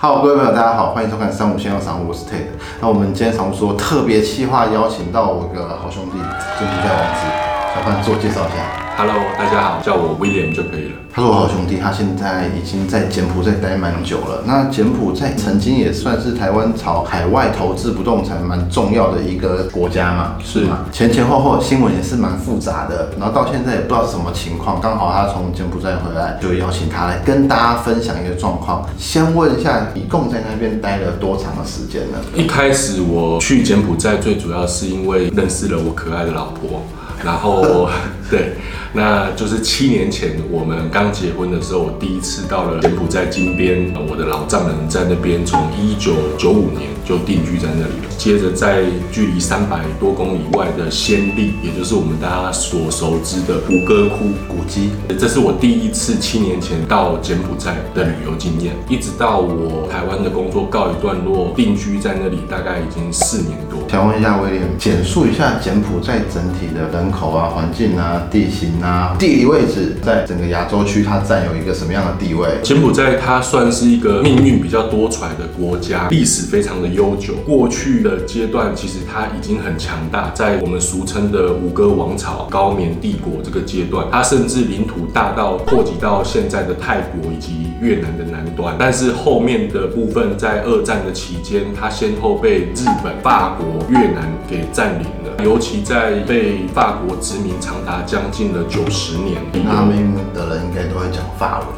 好各位朋友，大家好，欢迎收看三五先生商务，我是 Ted。那我们今天常说特别企划邀请到我的好兄弟就是在王子，小范自我介绍一下。Hello，大家好，叫我 William 就可以了。他是我好兄弟，他现在已经在柬埔寨待蛮久了。那柬埔寨曾经也算是台湾朝海外投资不动产蛮重要的一个国家嘛，是吗？前前后后新闻也是蛮复杂的，然后到现在也不知道是什么情况。刚好他从柬埔寨回来，就邀请他来跟大家分享一个状况。先问一下，一共在那边待了多长的时间呢？一开始我去柬埔寨，最主要是因为认识了我可爱的老婆，然后 对，那就是七年前我们刚结婚的时候，我第一次到了柬埔寨金边，我的老丈人在那边从一九九五年就定居在那里了。接着在距离三百多公里外的暹粒，也就是我们大家所熟知的吴哥窟古迹这是我第一次七年前到柬埔寨的旅游经验，一直到我台湾的工作告一段落，定居在那里大概已经四年。想问一下威廉，简述一下柬埔寨整体的人口啊、环境啊、地形啊、地理位置，在整个亚洲区它占有一个什么样的地位？柬埔寨它算是一个命运比较多舛的国家，历史非常的悠久。过去的阶段其实它已经很强大，在我们俗称的五哥王朝、高棉帝国这个阶段，它甚至领土大到扩及到现在的泰国以及越南的南端。但是后面的部分，在二战的期间，它先后被日本、法国、越南给占领了，尤其在被法国殖民长达将近了九十年。那边的人应该都会讲法文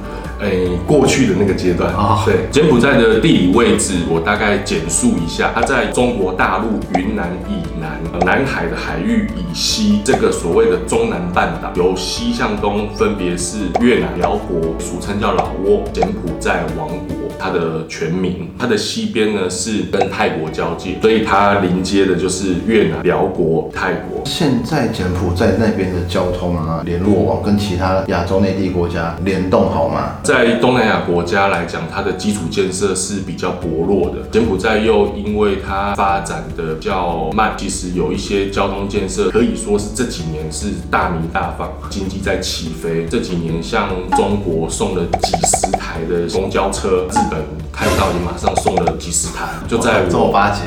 的。诶、过去的那个阶段啊对柬埔寨的地理位置，我大概简述一下。它在中国大陆云南以南、呃南海的海域以西，这个所谓的中南半岛，由西向东分别是越南、辽国，俗称叫老挝、柬埔寨王国。它的全名，它的西边呢是跟泰国交界，所以它临接的就是越南、辽国、泰国。现在柬埔寨那边的交通啊、联络网跟其他亚洲内地国家联动好吗？在东南亚国家来讲，它的基础建设是比较薄弱的。柬埔寨又因为它发展的比较慢，其实有一些交通建设可以说是这几年是大鸣大放，经济在起飞。这几年像中国送了几十台的公交车，日本看到也马上送了几十台，就在我周八节，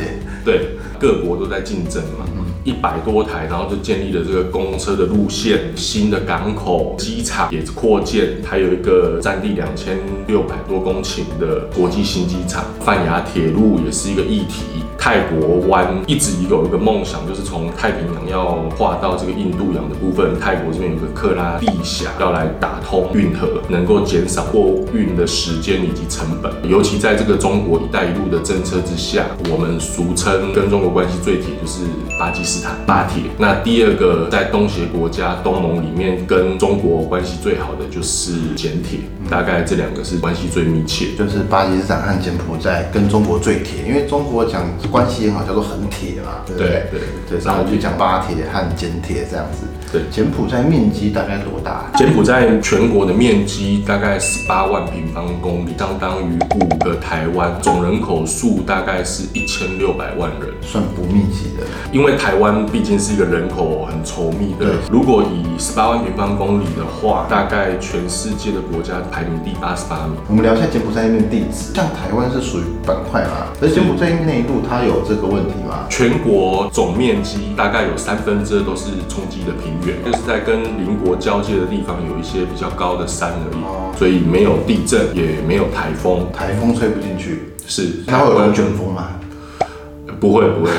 对，各国都在竞争嘛，一百多台，然后就建立了这个公车的路线，新的港口、机场也扩建，还有一个占地两千六百多公顷的国际新机场，泛亚铁路也是一个议题。泰国湾一直有一个梦想，就是从太平洋要跨到这个印度洋的部分，泰国这边有个克拉地峡要来打通运河，能够减少货运的时间以及成本。尤其在这个中国“一带一路”的政策之下，我们俗称跟中国关系最铁就是巴基斯坦巴铁。那第二个在东协国家东盟里面跟中国关系最好的就是柬铁，大概这两个是关系最密切。就是巴基斯坦和柬埔寨跟中国最铁，因为中国讲关系很好，叫做很铁嘛，对不对？对对对，然后就讲巴铁和柬铁这样子。对柬埔寨面积大概多大？柬埔寨全国的面积大概十八万平方公里，相当于五个台湾，总人口数大概是一千六百万人。算不密集的。因为台湾毕竟是一个人口很稠密的，如果以十八万平方公里的话，大概全世界的国家排名第八十八名。我们聊一下柬埔寨那边地址，像台湾是属于板块嘛，而柬埔寨内陆它有这个问题吗？全国总面积大概有三分之二都是冲击的平原，就是在跟邻国交界的地方有一些比较高的山而哦。已，所以没有地震，也没有台风，台风吹不进去，是。它会有龙卷风吗？不会不会，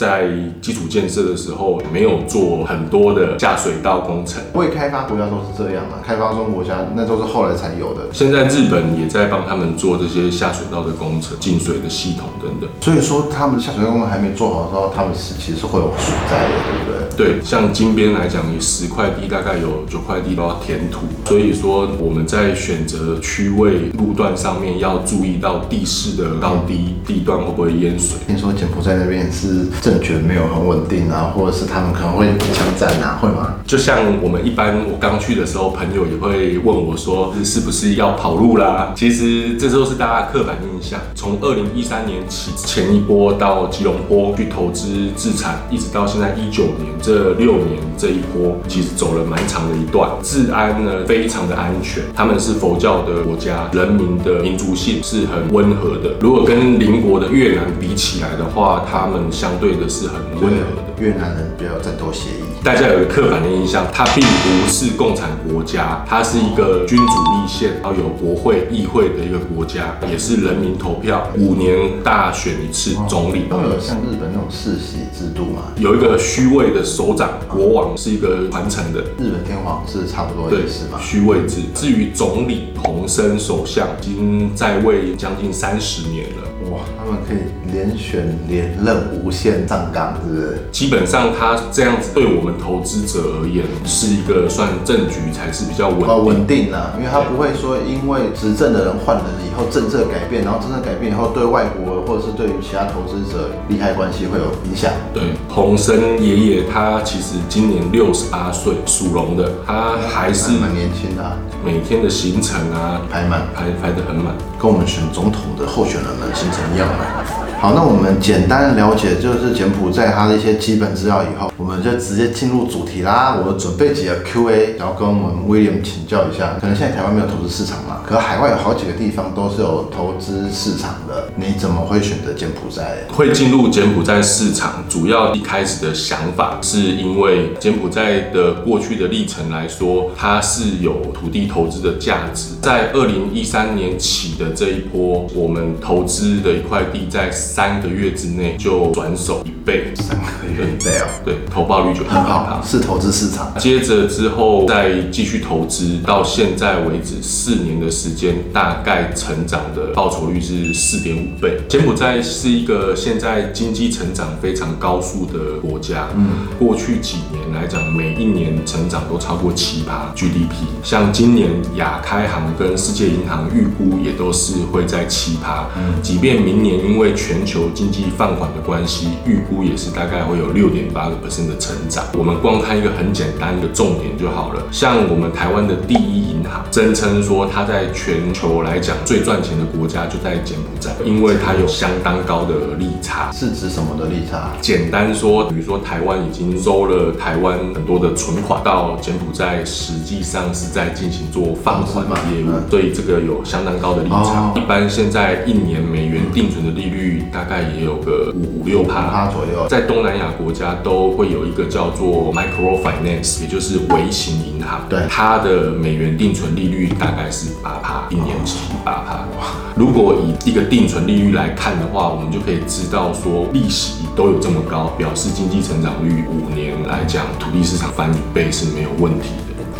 在基础建设的时候没有做很多的下水道工程。未开发国家都是这样嘛，开发中国家那都是后来才有的。现在日本也在帮他们做这些下水道的工程、进水的系统等等。所以说他们下水道工程还没做好的时候，他们是其实是会有水灾的，对不对？对，像金边来讲，你十块地大概有九块地都要填土，所以说我们在选择区位路段上面要注意到地势的高低、地段会不会淹水。听说柬埔寨那边是政权没有很稳定啊，或者是他们可能会枪战啊，会吗？就像我们一般，我刚去的时候，朋友也会问我说，是不是要跑路啦？其实这都是大家刻板印象。从二零一三年起，前一波到吉隆坡去投资自产，一直到现在一九年这六年这一波，其实走了蛮长的一段。治安呢非常的安全，他们是佛教的国家，人民的民族性是很温和的。如果跟邻国的越南比起来的话，他们相对的是很温和的。越南人比较有战斗协议。大家有个刻板的印象，它并不是共产国家，它是一个君主立宪，然后有国会、议会的一个国家，也是人民投票，五年大选一次总理。都有像日本那种世袭制度嘛？有一个虚位的首长，国王是一个传承的。日本天皇是差不多的意思嘛？虚位制。至于总理洪森首相，已经在位将近三十年了。哇，他们可以连选连任，无限上纲，是不是？基本上他这样子对我们投资者而言，是一个算政局才是比较稳哦稳定的，因为他不会说因为执政的人换了以后政策改变，然后政策改变以后对外国或者是对于其他投资者利害关系会有影响。对，洪森爷爷他其实今年六十八岁，属龙的，他还是蛮年轻的，每天的行程啊排满排排得很满，跟我们选总统的候选人们行程一样满。好，那我们简单了解就是柬埔寨它的一些基本资料以后，我们就直接进入主题啦。我准备几个 Q&A，然后跟我们 William 请教一下。可能现在台湾没有投资市场嘛，可海外有好几个地方都是有投资市场的。你怎么会选择柬埔寨？会进入柬埔寨市场，主要一开始的想法是因为柬埔寨的过去的历程来说，它是有土地投资的价值。在二零一三年起的这一波，我们投资的一块地在。三个月之内就转手一倍，三个月一倍哦，对，投报率就很好，是投资市场。接着之后再继续投资，到现在为止四年的时间，大概成长的报酬率是四点五倍。柬埔寨是一个现在经济成长非常高速的国家，嗯，过去几年来讲，每一年成长都超过七趴 GDP，像今年亚开行跟世界银行预估也都是会在七趴，嗯，即便明年因为全全球经济放缓的关系，预估也是大概会有六点八个 percent 的成长。我们光看一个很简单的重点就好了。像我们台湾的第一声称说它在全球来讲最赚钱的国家就在柬埔寨，因为它有相当高的利差。是指什么的利差？简单说，比如说台湾已经收了台湾很多的存款到柬埔寨，实际上是在进行做放款的业务，所以这个有相当高的利差。一般现在一年美元定存的利率。大概也有个五五六趴左右，在东南亚国家都会有一个叫做 microfinance，也就是微型银行。对，它的美元定存存利率大概是八趴，一年期八趴。如果以一个定存利率来看的话，我们就可以知道说利息都有这么高，表示经济成长率五年来讲，土地市场翻一倍是没有问题。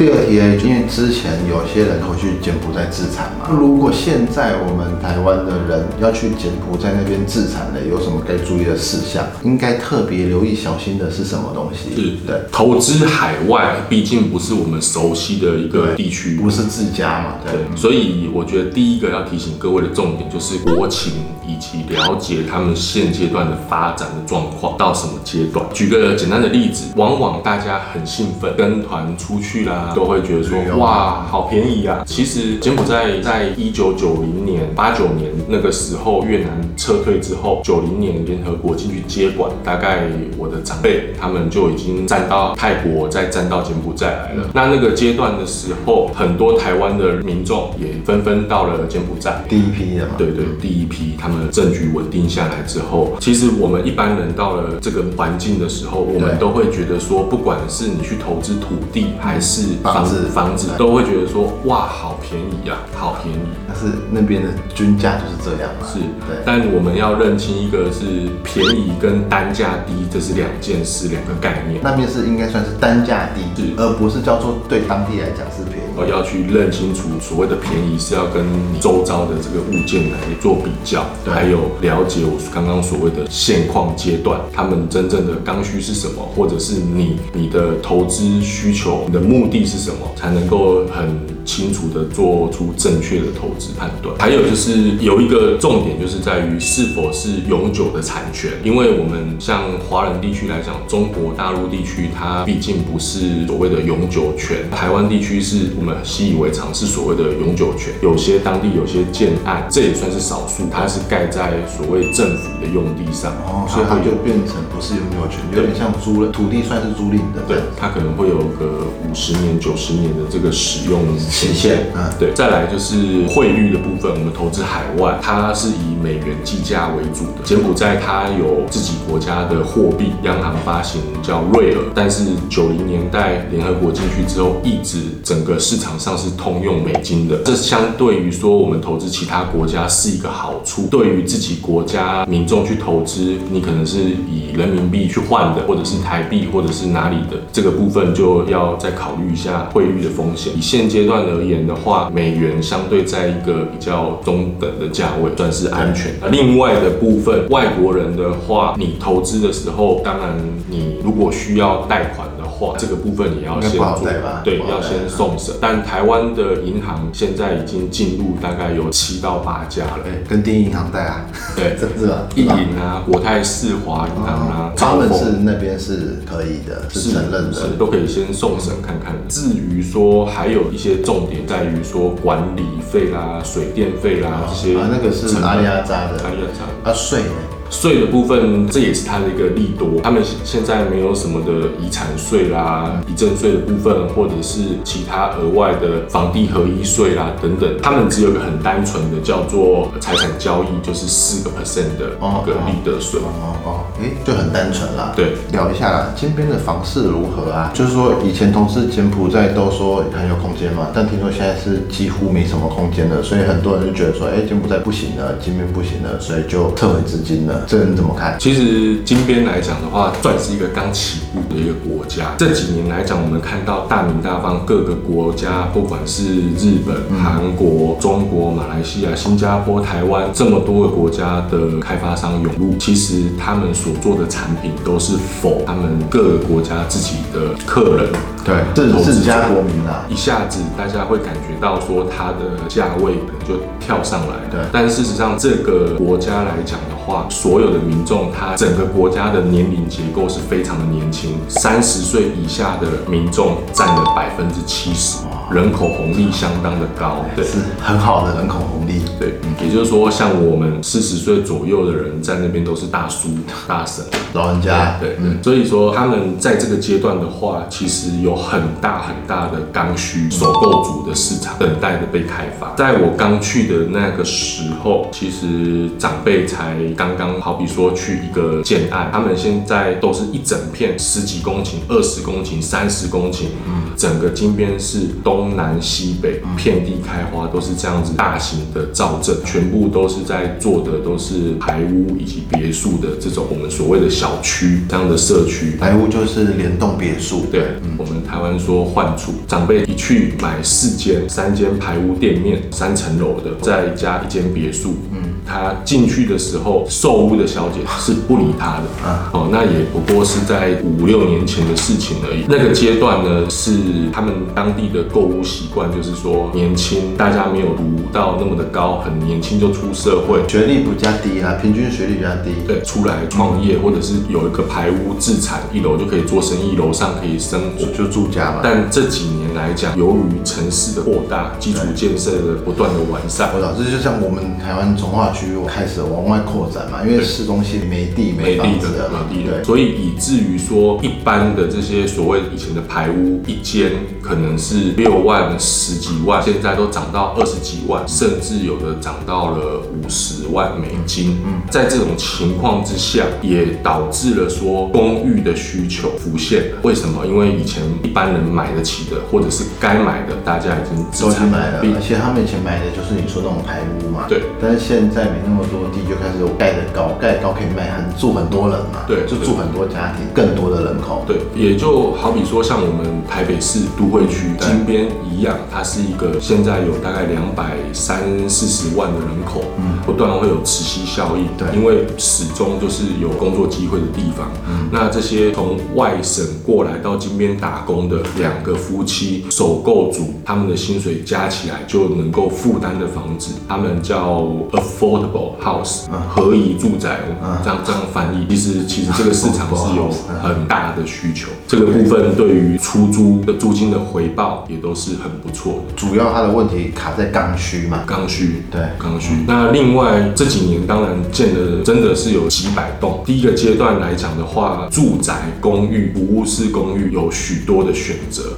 第二题，因为之前有些人会去柬埔寨自产嘛，如果现在我们台湾的人要去柬埔寨那边自产的，有什么该注意的事项？应该特别留意小心的是什么东西？是，对，投资海外毕竟不是我们熟悉的一个地区，不是自家嘛，对，所以我觉得第一个要提醒各位的重点就是国情以及了解他们现阶段的发展的状况到什么阶段。举个简单的例子，往往大家很兴奋跟团出去啦。都会觉得说哇，好便宜啊！其实柬埔寨在一九九零年、八九年那个时候，越南撤退之后，九零年联合国进去接管，大概我的长辈他们就已经站到泰国，再站到柬埔寨来了。那那个阶段的时候，很多台湾的民众也纷纷到了柬埔寨，第一批的嘛。对对，第一批，他们政局稳定下来之后，其实我们一般人到了这个环境的时候，我们都会觉得说，不管是你去投资土地还是房子，房子都会觉得说哇，好便宜啊，好便宜。但是那边的均价就是这样嘛。是，但我们要认清一个是便宜跟单价低，这是两件事，两个概念。那边是应该算是单价低，是，而不是叫做对当地来讲是便宜。我要去认清楚所谓的便宜是要跟你周遭的这个物件来做比较，还有了解我刚刚所谓的现况阶段，他们真正的刚需是什么，或者是你你的投资需求，你的目的是什么，才能够很。清楚的做出正确的投资判断。还有就是有一个重点，就是在于是否是永久的产权，因为我们像华人地区来讲，中国大陆地区它毕竟不是所谓的永久权，台湾地区是我们习以为常是所谓的永久权。有些当地有些建案，这也算是少数，它是盖在所谓政府的用地上，哦，所以它就变成不是永久权，有点像租了土地算是租赁的，对，它可能会有个五十年、九十年的这个使用 期限。嗯，对。再来就是汇率的部分，我们投资海外，它是以美元计价为主的。柬埔寨它有自己国家的货币，央行发行叫瑞尔，但是九零年代联合国进去之后，一直整个市场上是通用美金的。这相对于说我们投资其他国家是一个好处，对于自己国家民众去投资，你可能是以人民币去换的，或者是台币，或者是哪里的，这个部分就要再考虑一下汇率的风险。以现阶而言的话，美元相对在一个比较中等的价位，算是安全。那另外的部分，外国人的话，你投资的时候，当然你如果需要贷款话，这个部分你要先做，对，要先送审。但台湾的银行现在已经进入大概有七到八家了，跟第一银行贷啊，对，真是啊，一银啊，国泰世华银行啊，他们是那边是可以的，是承认的，都可以先送审看看。至于说还有一些重点在于说管理费啦、水电费啦这些，啊，那个是阿里亚扎的，阿里亚扎，啊税呢？税的部分，这也是它的一个利多。他们现在没有什么的遗产税啦、遗赠税的部分，或者是其他额外的房地合一税啦等等。他们只有一个很单纯的叫做财产交易，就是四个 percent 的一个利得税。哦哦，哎，就很单纯啦。对，聊一下啦，金边的房市如何啊？就是说以前同事柬埔寨都说很有空间嘛，但听说现在是几乎没什么空间了，所以很多人就觉得说，哎，柬埔寨不行了，金边不行了，所以就撤回资金了。这你怎么看？其实金边来讲的话，算是一个刚起步的一个国家。这几年来讲，我们看到大名大方各个国家，不管是日本、韩国、中国、马来西亚、新加坡、台湾这么多个国家的开发商涌入，其实他们所做的产品都是否他们各个国家自己的客人。对，这是自家国民啊，一下子大家会感觉到说它的价位就跳上来。对，但事实上这个国家来讲的话，所有的民众他整个国家的年龄结构是非常的年轻，三十岁以下的民众占了百分之七十。人口红利相当的高，对，是很好的人口红利，对，也就是说，像我们四十岁左右的人在那边都是大叔、大婶、老人家，对，嗯，所以说他们在这个阶段的话，其实有很大很大的刚需、首购族的市场等待的被开发。在我刚去的那个时候，其实长辈才刚刚，好比说去一个建案，他们现在都是一整片十几公顷、二十公顷、三十公顷，嗯，整个金边是东。东南西北遍地开花，都是这样子大型的造镇，全部都是在做的都是排屋以及别墅的这种我们所谓的小区这样的社区。排屋就是联动别墅，对，我们台湾说换处，长辈一去买四间、三间排屋店面，三层楼的，再加一间别墅。嗯。他进去的时候，售屋的小姐是不理他的，哦，那也不过是在五六年前的事情而已。那个阶段呢，是他们当地的购物习惯，就是说年轻，大家没有读到那么的高，很年轻就出社会，学历比较低啊，平均学历比较低，对，出来创业或者是有一个排屋自产，一楼就可以做生意，楼上可以生活，就住家嘛。但这几年来讲，由于城市的扩大，基础建设的不断的完善，我知道，这就像我们台湾从化。区开始往外扩展嘛，因为市中心没地没房子的，没地的，所以以至于说一般的这些所谓以前的排屋一间可能是六万十几万，现在都涨到二十几万，甚至有的涨到了五十万美金。嗯，在这种情况之下，也导致了说公寓的需求浮现。为什么？因为以前一般人买得起的，或者是该买的，大家已经资产买了，而且他们以前买的就是你说那种排屋嘛。对，但是现在。没那么多地，就开始盖的高，盖高可以卖很住很多人嘛，对，就住很多家庭，更多的人口，对，也就好比说像我们台北市都会区金边一样，它是一个现在有大概两百三四十万的人口，嗯，不断会有磁吸效应，对。因为始终就是有工作机会的地方。嗯，那这些从外省过来到金边打工的两个夫妻首购族，他们的薪水加起来就能够负担的房子，他们叫 affordable house，合宜住宅，这样这样翻译。其实其实这个市场是有很大的需求，这个部分对于出租的租金的回报也都是很不错的。主要它的问题卡在刚需嘛。刚需，对刚需。那另外这几年当然建的真的是有几百栋。第一个阶段来讲的话，住宅、公寓、服务式公寓有许多的选择。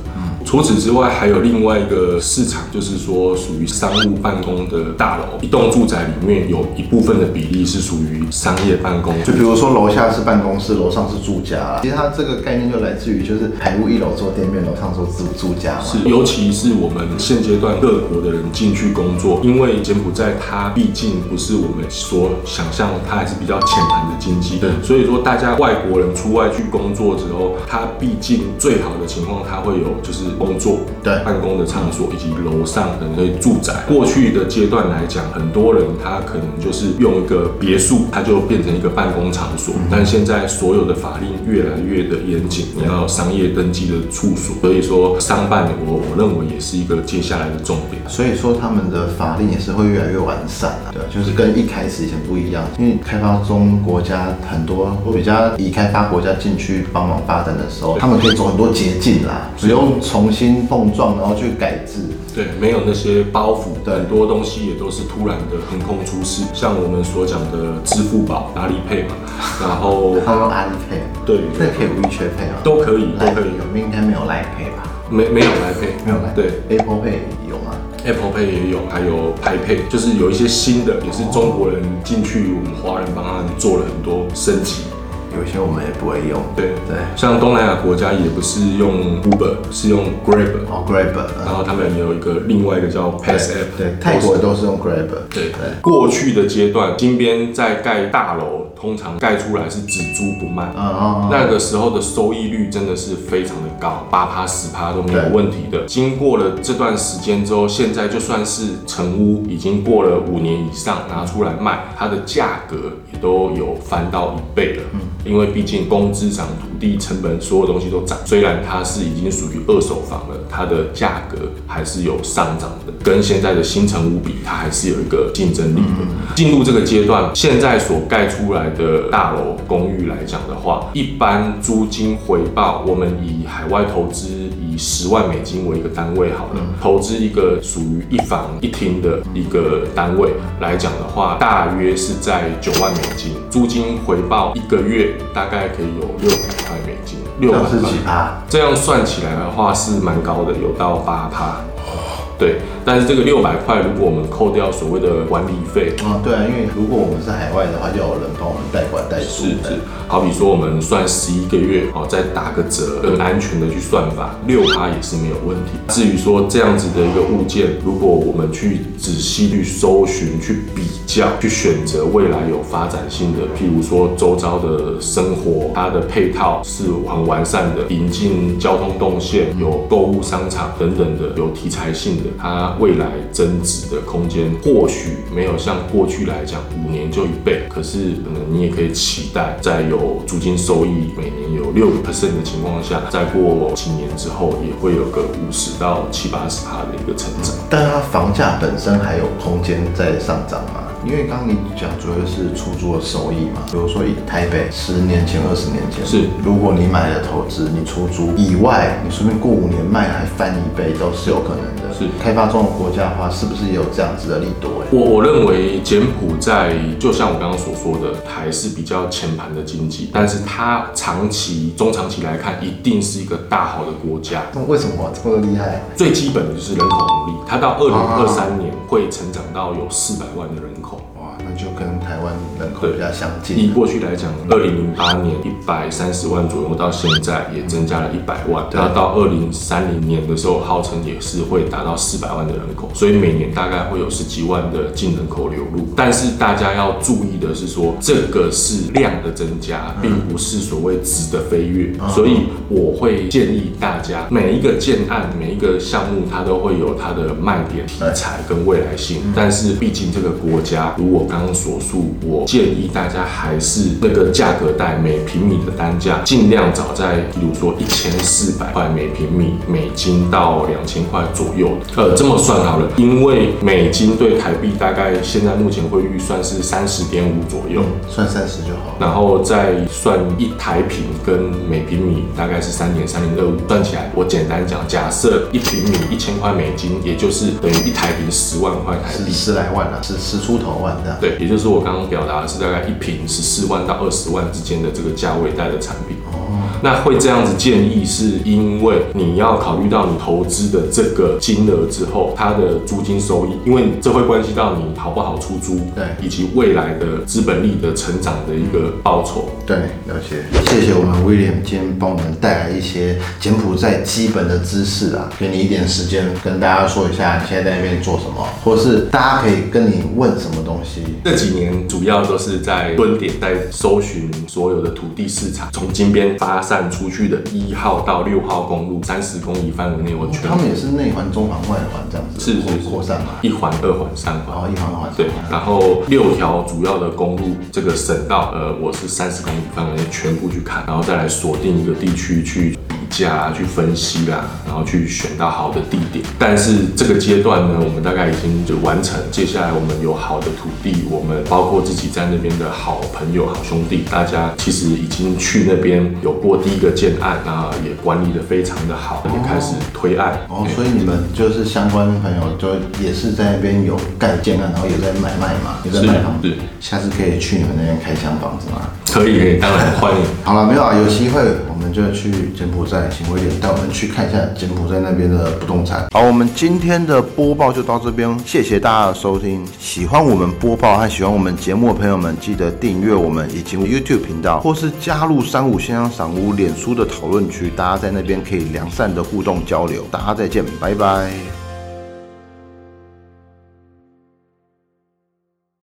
除此之外，还有另外一个市场，就是说属于商务办公的大楼。一栋住宅里面有一部分的比例是属于商业办公，就比如说楼下是办公室，楼上是住家。其实它这个概念就来自于就是排屋一楼做店面，楼上做住住家嘛。是，尤其是我们现阶段各国的人进去工作，因为柬埔寨它毕竟不是我们所想象，它还是比较浅盘的经济。对所以说大家外国人出外去工作之后，它毕竟最好的情况，它会有就是工作、对办公的场所以及楼上可能住宅。过去的阶段来讲，很多人他可能就是用一个别墅，它就变成一个办公场所。但现在所有的法令越来越的严谨，你要有商业登记的处所，所以说商办我我认为也是一个接下来的重点。所以说他们的法令也是会越来越完善啊，对，就是跟一开始以前不一样，因为开发中国家很多会比较以开发国家进去帮忙发展的时候，他们可以走很多捷径啦，不用重新碰撞，然后去改制。对，没有那些包袱，对很多东西也都是突然的横空出世，像我们所讲的支付宝、阿里配嘛，然后他们用阿里配，对那可以无 e 缺配啊？都可以，都可以，有，应该没有赖配吧？没没有来配，没有赖对。，Apple Pay 有吗？Apple Pay 也有，还有拍 Pay，就是有一些新的，也是中国人进去，我们华人帮他们做了很多升级。有些我们也不会用。对对，像东南亚国家也不是用 Uber，是用 Grab，哦，Grab，然后他们也有一个另外一个叫 Pass App，对，泰国都是用 Grab。对对，过去的阶段，金边在盖大楼，通常盖出来是只租不卖。嗯嗯那个时候的收益率真的是非常的高，八趴十趴都没有问题的。经过了这段时间之后，现在就算是成屋，已经过了五年以上，拿出来卖，它的价格也都有翻到一倍了。因为毕竟工资涨、土地成本所有东西都涨，虽然它是已经属于二手房了，它的价格还是有上涨的，跟现在的新城屋比，它还是有一个竞争力的。进入这个阶段，现在所盖出来的大楼公寓来讲的话，一般租金回报，我们以海外投资以十万美金为一个单位好了，投资一个属于一房一厅的一个单位来讲的话，大约是在九万美金，租金回报一个月大概可以有六百块美金，六百块几趴？这样算起来的话是蛮高的，有到八趴。对，但是这个六百块，如果我们扣掉所谓的管理费，啊，对啊，因为如果我们是海外的话，就有人帮我们代管代租。是是，好比说我们算十一个月，哦，再打个折，更安全的去算法，六趴也是没有问题。至于说这样子的一个物件，如果我们去仔细去搜寻、去比较、去选择未来有发展性的，譬如说周遭的生活，它的配套是很完善的，引进交通动线，有购物商场等等的，有题材性的，它未来增值的空间或许没有像过去来讲五年就一倍，可是可能你也可以期待，在有租金收益每年有六个 percent 的情况下，再过几年之后也会有个五十到七八十趴的一个成长。但它房价本身还有空间在上涨吗？因为刚刚你讲主要是出租的收益嘛，比如说以台北十年前、二十年前，是如果你买了投资，你出租以外，你顺便过五年卖还翻一倍都是有可能的。是开发中的国家的话，是不是也有这样子的力度？欸，我我认为柬埔寨就像我刚刚所说的，还是比较前盘的经济，但是它长期、中长期来看，一定是一个大好的国家。那为什么这么厉害？最基本的就是人口红利，它到二零二三年会成长到有四百万的人口。就跟台湾人口比较相近。以。过去来讲，二零零八年一百三十万左右，到现在也增加了一百万，然后到二零三零年的时候，号称也是会达到四百万的人口，所以每年大概会有十几万的净人口流入。但是大家要注意的是说，这个是量的增加，并不是所谓质的飞跃，所以我会建议大家每一个建案、每一个项目，它都会有它的卖点、题材跟未来性。但是毕竟这个国家，如我刚刚所述，我建议大家还是那个价格带每平米的单价，尽量找在，比如说一千四百块每平米美金到两千块左右。呃，这么算好了，因为美金对台币大概现在目前汇率算是三十点五左右。算三十就好。然后再算一台平跟每平米大概是三点三零二五，算起来，我简单讲，假设一平米一千块美金，也就是等于一台平十万块台币。十来万啊，十十出头万这样。对，也就是我刚刚表达的是大概一瓶十四万到二十万之间的这个价位带的产品。那会这样子建议，是因为你要考虑到你投资的这个金额之后，它的租金收益，因为这会关系到你好不好出租，对以及未来的资本利的成长的一个报酬。对，了解。谢谢我们 William 今天帮我们带来一些柬埔寨基本的知识啊，给你一点时间跟大家说一下你现在在那边做什么，或是大家可以跟你问什么东西。这几年主要都是在蹲点，在搜寻所有的土地市场，从金边发散出去的一号到六号公路三十公里范围内，我全他们也是内环、中环、外环这样子是是是扩散嘛。一环、二环、三环。哦，一环、二环。对，然后六条主要的公路，这个省道，呃，我是三十公里范围内全部去看，然后再来锁定一个地区去比价啊，去分析啦，然后去选到好的地点。但是这个阶段呢，我们大概已经就完成。接下来我们有好的土地，我们包括自己在那边的好朋友、好兄弟，大家其实已经去那边有过第一个建案，啊也管理的非常的好，也开始推案。哦，所以你们就是相关朋友，就也是在那边有盖建案，然后也在买卖嘛，也在卖房子。下次可以去你们那边开箱房子吗？可以，可以，当然欢迎。好了，没有啊，有机会我们就去柬埔寨，请威廉带我们去看一下柬埔寨那边的不动产。好，我们今天的播报就到这边，谢谢大家的收听。喜欢我们播报和喜欢我们节目的朋友们，记得订阅我们以及 YouTube 频道，或是加入三五先生赏屋脸书的讨论区，大家在那边可以良善的互动交流。大家再见，拜拜。